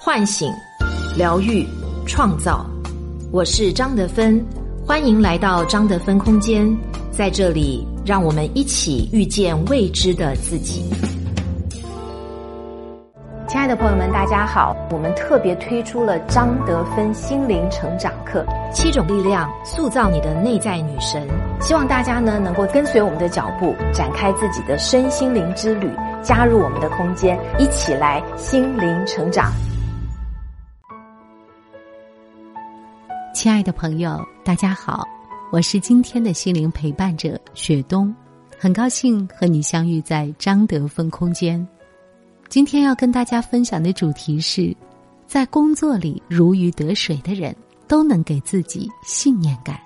唤醒、疗愈、创造。我是张德芬，欢迎来到张德芬空间，在这里，让我们一起遇见未知的自己。亲爱的朋友们，大家好！我们特别推出了张德芬心灵成长课，七种力量塑造你的内在女神。希望大家呢能够跟随我们的脚步，展开自己的身心灵之旅，加入我们的空间，一起来心灵成长。亲爱的朋友，大家好，我是今天的心灵陪伴者雪冬，很高兴和你相遇在张德芬空间。今天要跟大家分享的主题是，在工作里如鱼得水的人都能给自己信念感。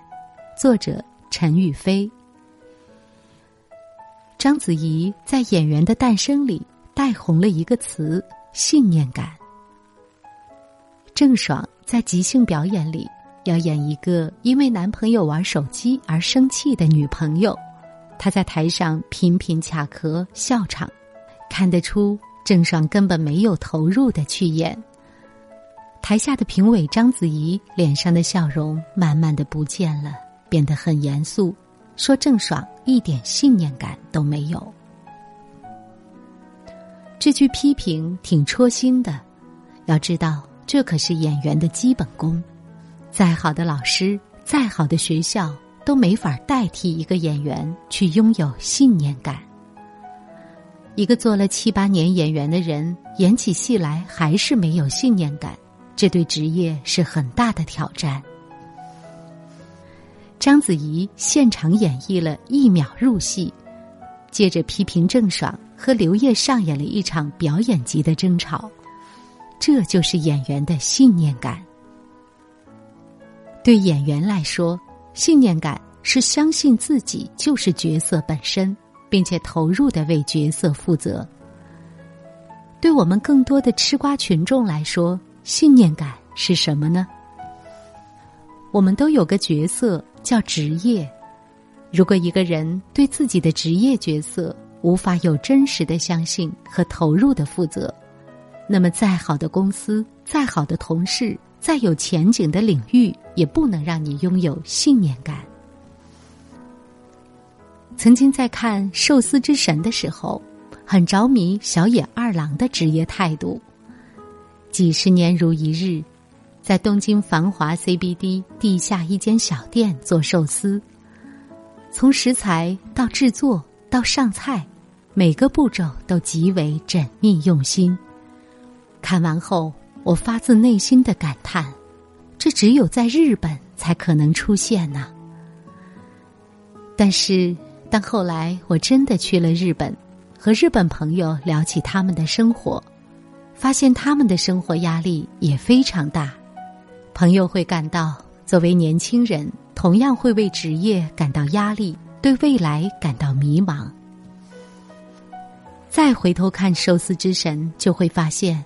作者陈宇飞。章子怡在《演员的诞生》里带红了一个词“信念感”。郑爽在即兴表演里要演一个因为男朋友玩手机而生气的女朋友，她在台上频频卡壳笑场，看得出。郑爽根本没有投入的去演。台下的评委章子怡脸上的笑容慢慢的不见了，变得很严肃，说郑爽一点信念感都没有。这句批评挺戳心的，要知道这可是演员的基本功，再好的老师，再好的学校都没法代替一个演员去拥有信念感。一个做了七八年演员的人，演起戏来还是没有信念感，这对职业是很大的挑战。章子怡现场演绎了一秒入戏，借着批评郑爽和刘烨上演了一场表演级的争吵，这就是演员的信念感。对演员来说，信念感是相信自己就是角色本身。并且投入的为角色负责。对我们更多的吃瓜群众来说，信念感是什么呢？我们都有个角色叫职业。如果一个人对自己的职业角色无法有真实的相信和投入的负责，那么再好的公司、再好的同事、再有前景的领域，也不能让你拥有信念感。曾经在看《寿司之神》的时候，很着迷小野二郎的职业态度。几十年如一日，在东京繁华 CBD 地下一间小店做寿司，从食材到制作到上菜，每个步骤都极为缜密用心。看完后，我发自内心的感叹：这只有在日本才可能出现呢。但是。但后来我真的去了日本，和日本朋友聊起他们的生活，发现他们的生活压力也非常大。朋友会感到，作为年轻人，同样会为职业感到压力，对未来感到迷茫。再回头看《寿司之神》，就会发现，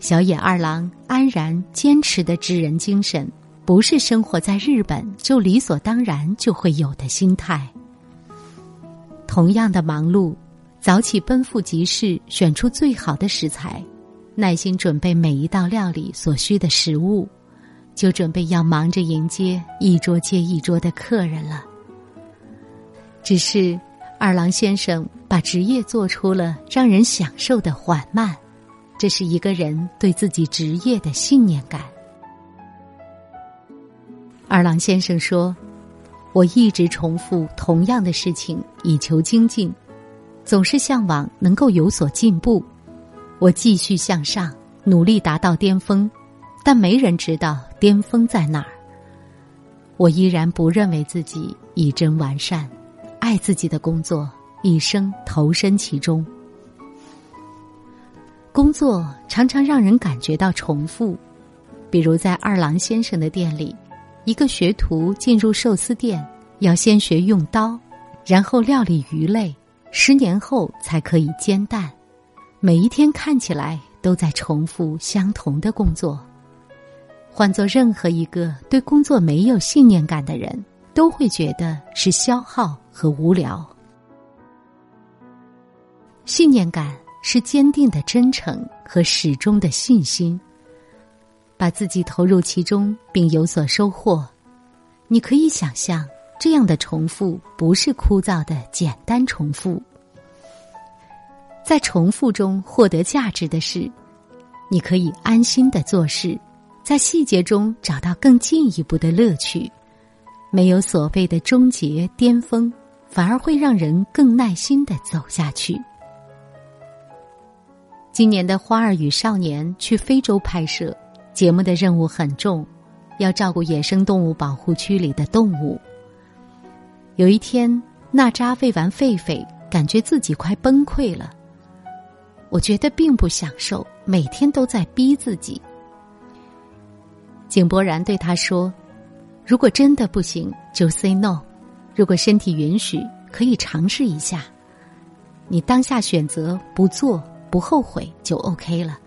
小野二郎安然坚持的职人精神，不是生活在日本就理所当然就会有的心态。同样的忙碌，早起奔赴集市，选出最好的食材，耐心准备每一道料理所需的食物，就准备要忙着迎接一桌接一桌的客人了。只是二郎先生把职业做出了让人享受的缓慢，这是一个人对自己职业的信念感。二郎先生说。我一直重复同样的事情，以求精进，总是向往能够有所进步。我继续向上，努力达到巅峰，但没人知道巅峰在哪儿。我依然不认为自己已臻完善，爱自己的工作，一生投身其中。工作常常让人感觉到重复，比如在二郎先生的店里。一个学徒进入寿司店，要先学用刀，然后料理鱼类，十年后才可以煎蛋。每一天看起来都在重复相同的工作。换做任何一个对工作没有信念感的人，都会觉得是消耗和无聊。信念感是坚定的真诚和始终的信心，把自己投入其中并有所收获。你可以想象，这样的重复不是枯燥的简单重复。在重复中获得价值的是，你可以安心的做事，在细节中找到更进一步的乐趣。没有所谓的终结巅峰，反而会让人更耐心的走下去。今年的《花儿与少年》去非洲拍摄，节目的任务很重，要照顾野生动物保护区里的动物。有一天，娜扎喂完狒狒，感觉自己快崩溃了。我觉得并不享受，每天都在逼自己。井柏然对他说：“如果真的不行，就 say no；如果身体允许，可以尝试一下。你当下选择不做。”不后悔就 OK 了，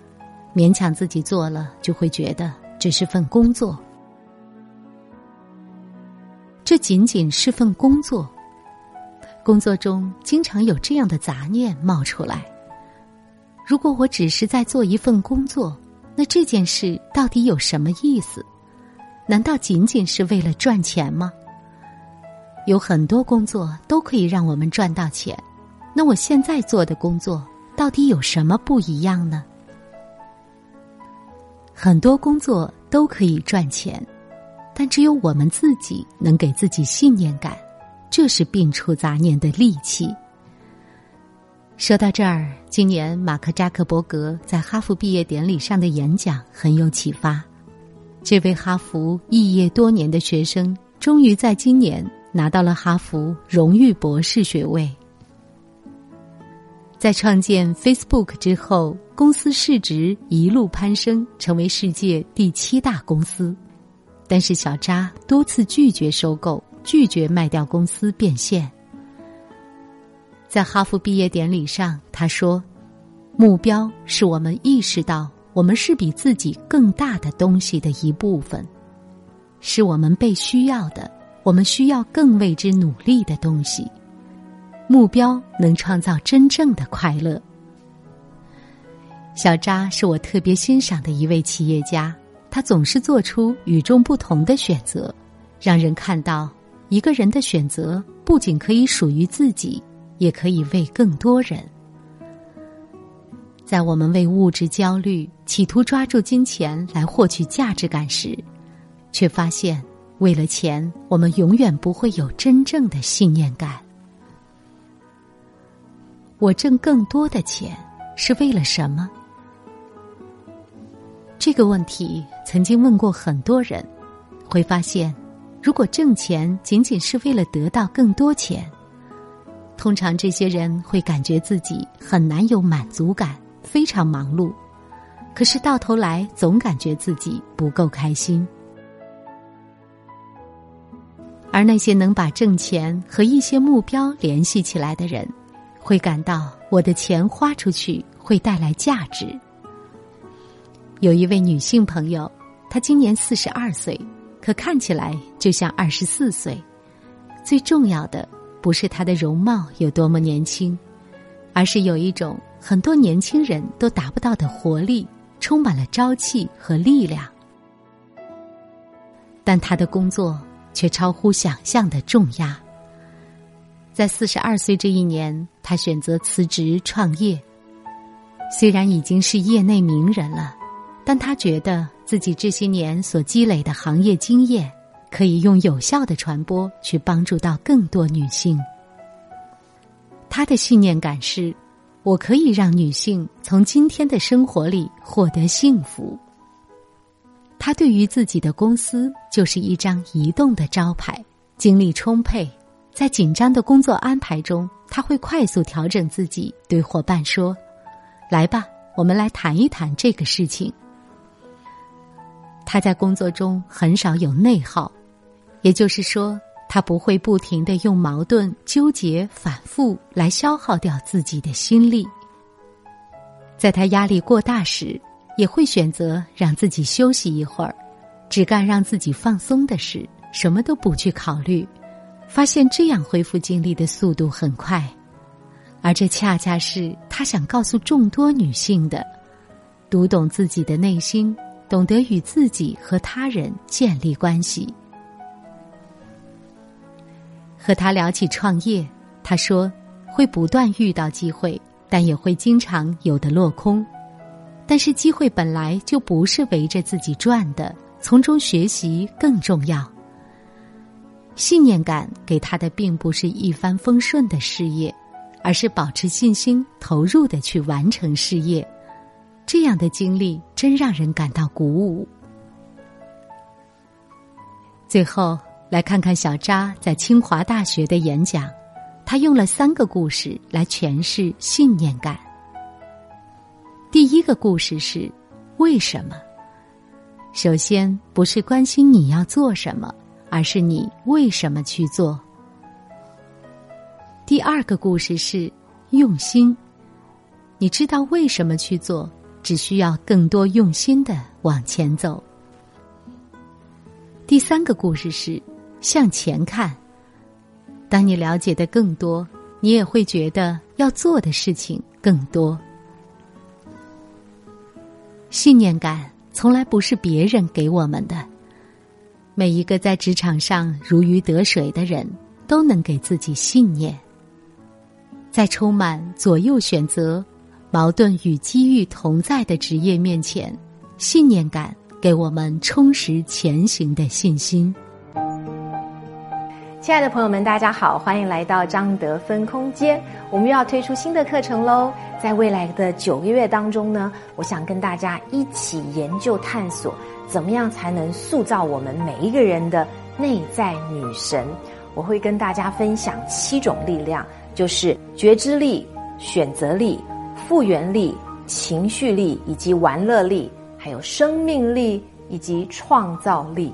勉强自己做了，就会觉得只是份工作。这仅仅是份工作。工作中经常有这样的杂念冒出来：如果我只是在做一份工作，那这件事到底有什么意思？难道仅仅是为了赚钱吗？有很多工作都可以让我们赚到钱，那我现在做的工作。到底有什么不一样呢？很多工作都可以赚钱，但只有我们自己能给自己信念感，这是摒除杂念的利器。说到这儿，今年马克扎克伯格在哈佛毕业典礼上的演讲很有启发。这位哈佛肄业多年的学生，终于在今年拿到了哈佛荣誉博士学位。在创建 Facebook 之后，公司市值一路攀升，成为世界第七大公司。但是小扎多次拒绝收购，拒绝卖掉公司变现。在哈佛毕业典礼上，他说：“目标是我们意识到我们是比自己更大的东西的一部分，是我们被需要的，我们需要更为之努力的东西。”目标能创造真正的快乐。小扎是我特别欣赏的一位企业家，他总是做出与众不同的选择，让人看到一个人的选择不仅可以属于自己，也可以为更多人。在我们为物质焦虑，企图抓住金钱来获取价值感时，却发现为了钱，我们永远不会有真正的信念感。我挣更多的钱是为了什么？这个问题曾经问过很多人，会发现，如果挣钱仅仅是为了得到更多钱，通常这些人会感觉自己很难有满足感，非常忙碌，可是到头来总感觉自己不够开心。而那些能把挣钱和一些目标联系起来的人。会感到我的钱花出去会带来价值。有一位女性朋友，她今年四十二岁，可看起来就像二十四岁。最重要的不是她的容貌有多么年轻，而是有一种很多年轻人都达不到的活力，充满了朝气和力量。但她的工作却超乎想象的重压。在四十二岁这一年，他选择辞职创业。虽然已经是业内名人了，但他觉得自己这些年所积累的行业经验，可以用有效的传播去帮助到更多女性。他的信念感是：我可以让女性从今天的生活里获得幸福。他对于自己的公司就是一张移动的招牌，精力充沛。在紧张的工作安排中，他会快速调整自己，对伙伴说：“来吧，我们来谈一谈这个事情。”他在工作中很少有内耗，也就是说，他不会不停的用矛盾、纠结、反复来消耗掉自己的心力。在他压力过大时，也会选择让自己休息一会儿，只干让自己放松的事，什么都不去考虑。发现这样恢复精力的速度很快，而这恰恰是他想告诉众多女性的：读懂自己的内心，懂得与自己和他人建立关系。和他聊起创业，他说会不断遇到机会，但也会经常有的落空。但是机会本来就不是围着自己转的，从中学习更重要。信念感给他的并不是一帆风顺的事业，而是保持信心、投入的去完成事业。这样的经历真让人感到鼓舞。最后来看看小扎在清华大学的演讲，他用了三个故事来诠释信念感。第一个故事是为什么？首先不是关心你要做什么，而是你为什么去做。第二个故事是用心，你知道为什么去做。只需要更多用心的往前走。第三个故事是向前看。当你了解的更多，你也会觉得要做的事情更多。信念感从来不是别人给我们的。每一个在职场上如鱼得水的人，都能给自己信念。在充满左右选择。矛盾与机遇同在的职业面前，信念感给我们充实前行的信心。亲爱的朋友们，大家好，欢迎来到张德芬空间。我们又要推出新的课程喽！在未来的九个月当中呢，我想跟大家一起研究探索，怎么样才能塑造我们每一个人的内在女神。我会跟大家分享七种力量，就是觉知力、选择力。复原力、情绪力以及玩乐力，还有生命力以及创造力。